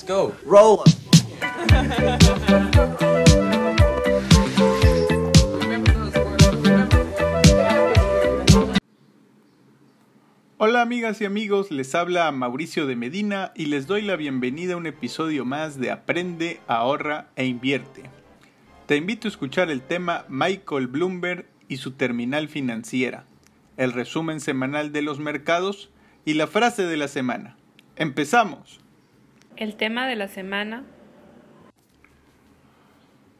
Let's go. Roll. Hola amigas y amigos, les habla Mauricio de Medina y les doy la bienvenida a un episodio más de Aprende, ahorra e invierte. Te invito a escuchar el tema Michael Bloomberg y su terminal financiera, el resumen semanal de los mercados y la frase de la semana. ¡Empezamos! El tema de la semana.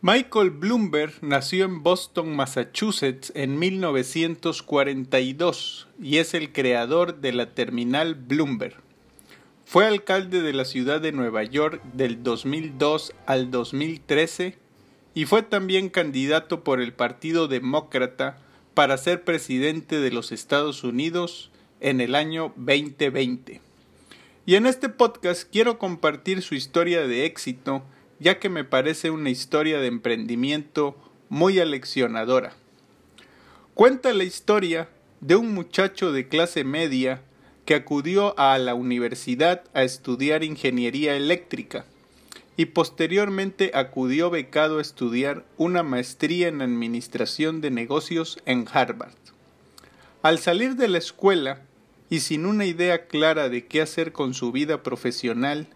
Michael Bloomberg nació en Boston, Massachusetts en 1942 y es el creador de la terminal Bloomberg. Fue alcalde de la ciudad de Nueva York del 2002 al 2013 y fue también candidato por el Partido Demócrata para ser presidente de los Estados Unidos en el año 2020. Y en este podcast quiero compartir su historia de éxito, ya que me parece una historia de emprendimiento muy aleccionadora. Cuenta la historia de un muchacho de clase media que acudió a la universidad a estudiar ingeniería eléctrica y posteriormente acudió becado a estudiar una maestría en administración de negocios en Harvard. Al salir de la escuela, y sin una idea clara de qué hacer con su vida profesional,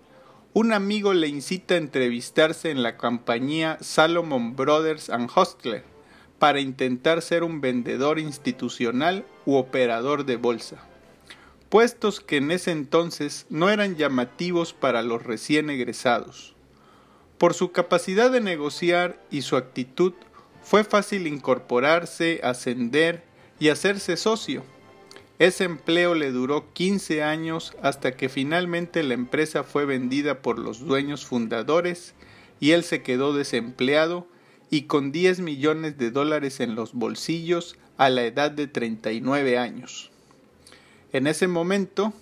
un amigo le incita a entrevistarse en la compañía Salomon Brothers and Hostler para intentar ser un vendedor institucional u operador de bolsa, puestos que en ese entonces no eran llamativos para los recién egresados. Por su capacidad de negociar y su actitud, fue fácil incorporarse, ascender y hacerse socio ese empleo le duró 15 años hasta que finalmente la empresa fue vendida por los dueños fundadores y él se quedó desempleado y con 10 millones de dólares en los bolsillos a la edad de 39 años. En ese momento,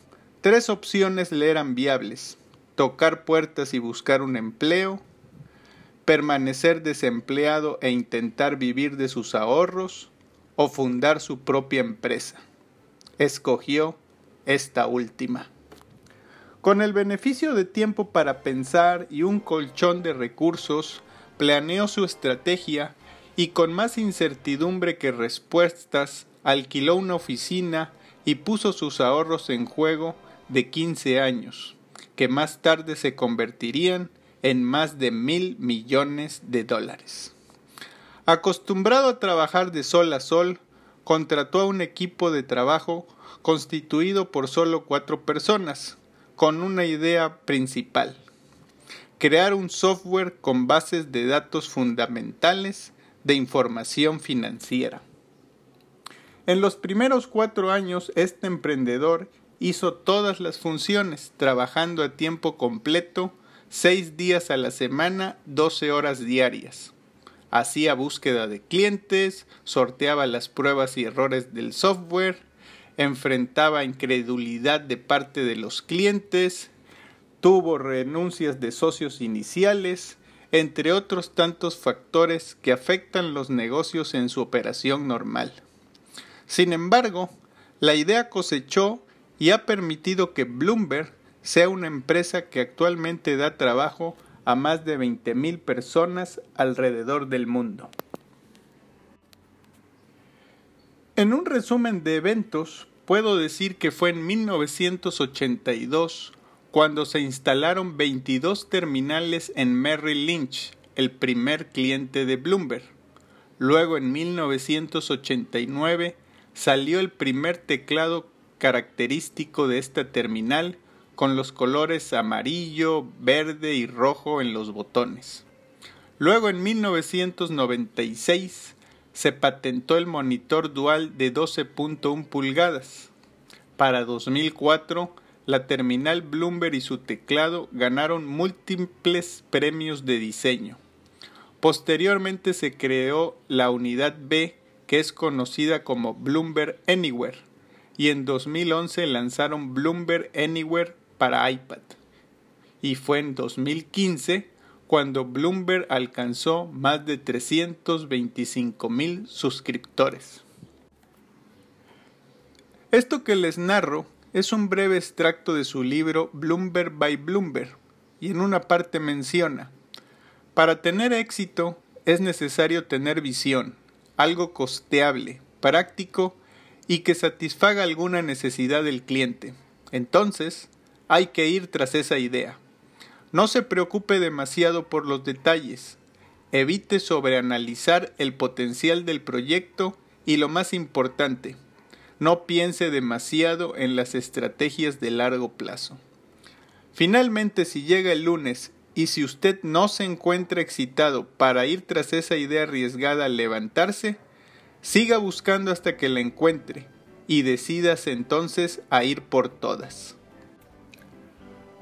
tres opciones le eran viables, tocar puertas y buscar un empleo, permanecer desempleado e intentar vivir de sus ahorros, o fundar su propia empresa escogió esta última. Con el beneficio de tiempo para pensar y un colchón de recursos, planeó su estrategia y con más incertidumbre que respuestas, alquiló una oficina y puso sus ahorros en juego de 15 años, que más tarde se convertirían en más de mil millones de dólares. Acostumbrado a trabajar de sol a sol, contrató a un equipo de trabajo constituido por solo cuatro personas, con una idea principal, crear un software con bases de datos fundamentales de información financiera. En los primeros cuatro años, este emprendedor hizo todas las funciones, trabajando a tiempo completo, seis días a la semana, doce horas diarias hacía búsqueda de clientes, sorteaba las pruebas y errores del software, enfrentaba incredulidad de parte de los clientes, tuvo renuncias de socios iniciales, entre otros tantos factores que afectan los negocios en su operación normal. Sin embargo, la idea cosechó y ha permitido que Bloomberg sea una empresa que actualmente da trabajo a más de 20.000 personas alrededor del mundo. En un resumen de eventos, puedo decir que fue en 1982 cuando se instalaron 22 terminales en Merrill Lynch, el primer cliente de Bloomberg. Luego en 1989 salió el primer teclado característico de esta terminal con los colores amarillo, verde y rojo en los botones. Luego en 1996 se patentó el monitor dual de 12.1 pulgadas. Para 2004, la terminal Bloomberg y su teclado ganaron múltiples premios de diseño. Posteriormente se creó la unidad B, que es conocida como Bloomberg Anywhere, y en 2011 lanzaron Bloomberg Anywhere para iPad. Y fue en 2015 cuando Bloomberg alcanzó más de 325 mil suscriptores. Esto que les narro es un breve extracto de su libro Bloomberg by Bloomberg, y en una parte menciona, para tener éxito es necesario tener visión, algo costeable, práctico y que satisfaga alguna necesidad del cliente. Entonces, hay que ir tras esa idea. No se preocupe demasiado por los detalles. Evite sobreanalizar el potencial del proyecto y lo más importante, no piense demasiado en las estrategias de largo plazo. Finalmente, si llega el lunes y si usted no se encuentra excitado para ir tras esa idea arriesgada al levantarse, siga buscando hasta que la encuentre y decidas entonces a ir por todas.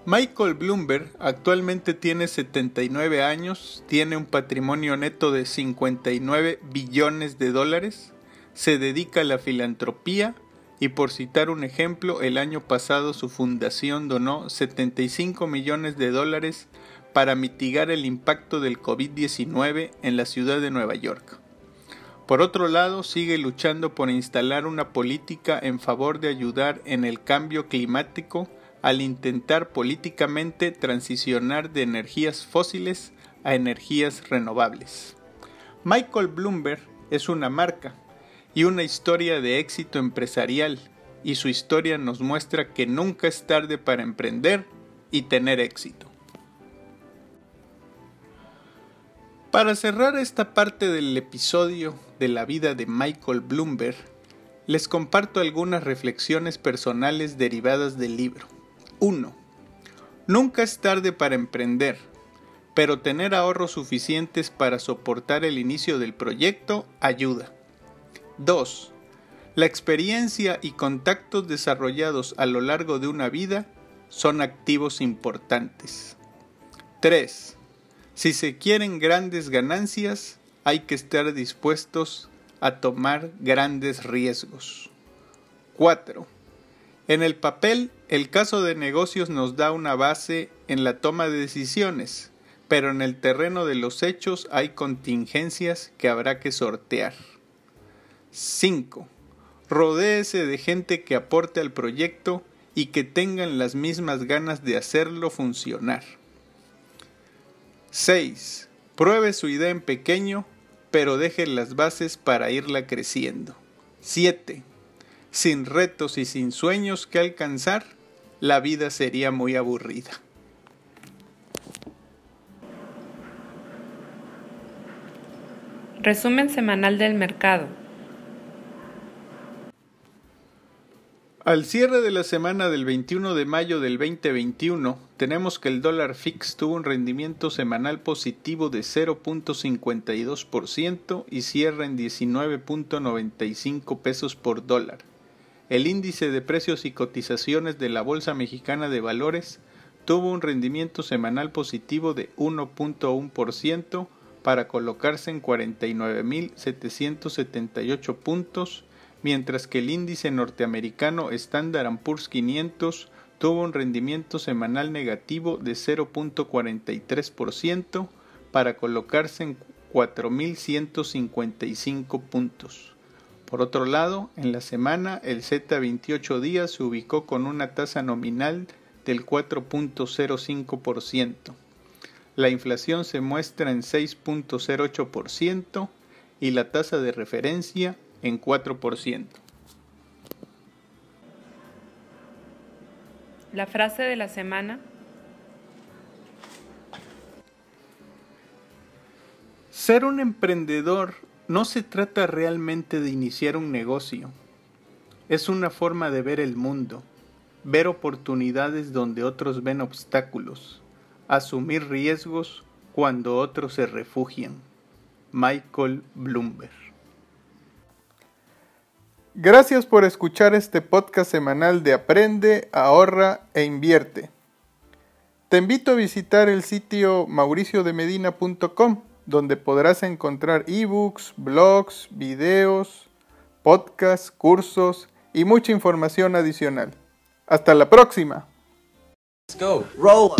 Michael Bloomberg actualmente tiene 79 años, tiene un patrimonio neto de 59 billones de dólares, se dedica a la filantropía y por citar un ejemplo, el año pasado su fundación donó 75 millones de dólares para mitigar el impacto del COVID-19 en la ciudad de Nueva York. Por otro lado, sigue luchando por instalar una política en favor de ayudar en el cambio climático al intentar políticamente transicionar de energías fósiles a energías renovables. Michael Bloomberg es una marca y una historia de éxito empresarial, y su historia nos muestra que nunca es tarde para emprender y tener éxito. Para cerrar esta parte del episodio de la vida de Michael Bloomberg, les comparto algunas reflexiones personales derivadas del libro. 1. Nunca es tarde para emprender, pero tener ahorros suficientes para soportar el inicio del proyecto ayuda. 2. La experiencia y contactos desarrollados a lo largo de una vida son activos importantes. 3. Si se quieren grandes ganancias, hay que estar dispuestos a tomar grandes riesgos. 4. En el papel, el caso de negocios nos da una base en la toma de decisiones, pero en el terreno de los hechos hay contingencias que habrá que sortear. 5. Rodéese de gente que aporte al proyecto y que tengan las mismas ganas de hacerlo funcionar. 6. Pruebe su idea en pequeño, pero deje las bases para irla creciendo. 7 sin retos y sin sueños que alcanzar, la vida sería muy aburrida. Resumen semanal del mercado. Al cierre de la semana del 21 de mayo del 2021, tenemos que el dólar fix tuvo un rendimiento semanal positivo de 0.52% y cierra en 19.95 pesos por dólar. El índice de precios y cotizaciones de la Bolsa Mexicana de Valores tuvo un rendimiento semanal positivo de 1.1% para colocarse en 49.778 puntos, mientras que el índice norteamericano Standard Poor's 500 tuvo un rendimiento semanal negativo de 0.43% para colocarse en 4.155 puntos. Por otro lado, en la semana el Z28 días se ubicó con una tasa nominal del 4.05%. La inflación se muestra en 6.08% y la tasa de referencia en 4%. La frase de la semana. Ser un emprendedor no se trata realmente de iniciar un negocio. Es una forma de ver el mundo, ver oportunidades donde otros ven obstáculos, asumir riesgos cuando otros se refugian. Michael Bloomberg. Gracias por escuchar este podcast semanal de Aprende, ahorra e invierte. Te invito a visitar el sitio mauriciodemedina.com donde podrás encontrar ebooks, blogs, videos, podcasts, cursos y mucha información adicional. Hasta la próxima. Let's go. Roll.